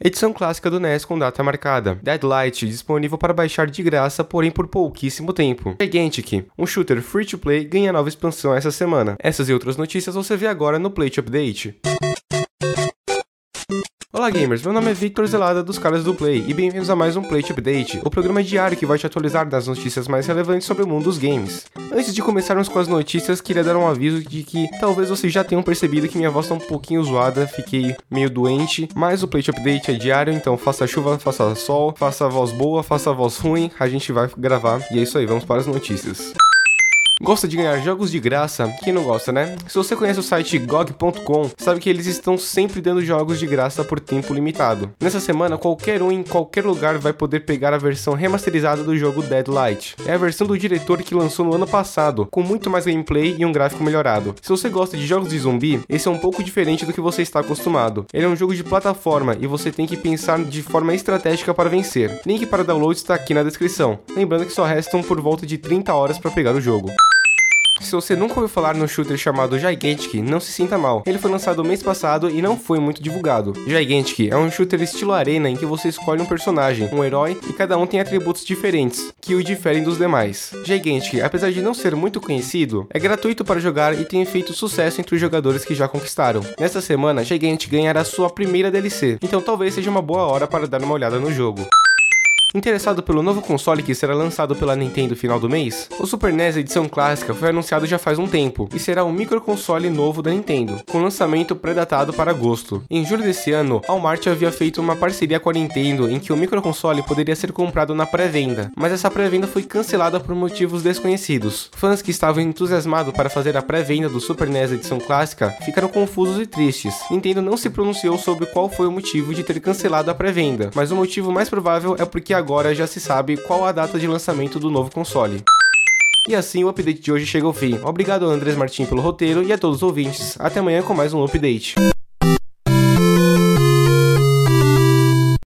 Edição clássica do NES com data marcada. Deadlight, disponível para baixar de graça, porém por pouquíssimo tempo. Gigantic, um shooter free to play, ganha nova expansão essa semana. Essas e outras notícias você vê agora no Plate Update. Olá gamers, meu nome é Victor Zelada dos caras do Play e bem-vindos a mais um Plate Update, o programa diário que vai te atualizar das notícias mais relevantes sobre o mundo dos games. Antes de começarmos com as notícias, queria dar um aviso de que talvez vocês já tenham percebido que minha voz tá um pouquinho zoada, fiquei meio doente, mas o Plate Update é diário, então faça chuva, faça sol, faça voz boa, faça voz ruim, a gente vai gravar e é isso aí, vamos para as notícias. Gosta de ganhar jogos de graça? Quem não gosta, né? Se você conhece o site GOG.com, sabe que eles estão sempre dando jogos de graça por tempo limitado. Nessa semana, qualquer um em qualquer lugar vai poder pegar a versão remasterizada do jogo Deadlight. É a versão do diretor que lançou no ano passado, com muito mais gameplay e um gráfico melhorado. Se você gosta de jogos de zumbi, esse é um pouco diferente do que você está acostumado. Ele é um jogo de plataforma e você tem que pensar de forma estratégica para vencer. Link para download está aqui na descrição. Lembrando que só restam por volta de 30 horas para pegar o jogo. Se você nunca ouviu falar no shooter chamado Gigantic, não se sinta mal. Ele foi lançado mês passado e não foi muito divulgado. Gigantic é um shooter estilo arena em que você escolhe um personagem, um herói, e cada um tem atributos diferentes, que o diferem dos demais. Gigantic, apesar de não ser muito conhecido, é gratuito para jogar e tem feito sucesso entre os jogadores que já conquistaram. Nesta semana, Gigantic ganhará sua primeira DLC, então talvez seja uma boa hora para dar uma olhada no jogo. Interessado pelo novo console que será lançado pela Nintendo final do mês? O Super NES edição clássica foi anunciado já faz um tempo e será um microconsole novo da Nintendo, com lançamento pré-datado para agosto. Em julho desse ano, a Walmart havia feito uma parceria com a Nintendo em que o microconsole poderia ser comprado na pré-venda, mas essa pré-venda foi cancelada por motivos desconhecidos. Fãs que estavam entusiasmados para fazer a pré-venda do Super NES edição clássica ficaram confusos e tristes. Nintendo não se pronunciou sobre qual foi o motivo de ter cancelado a pré-venda, mas o motivo mais provável é porque agora já se sabe qual a data de lançamento do novo console. E assim o update de hoje chega ao fim. Obrigado Andrés Martins pelo roteiro e a todos os ouvintes. Até amanhã com mais um update.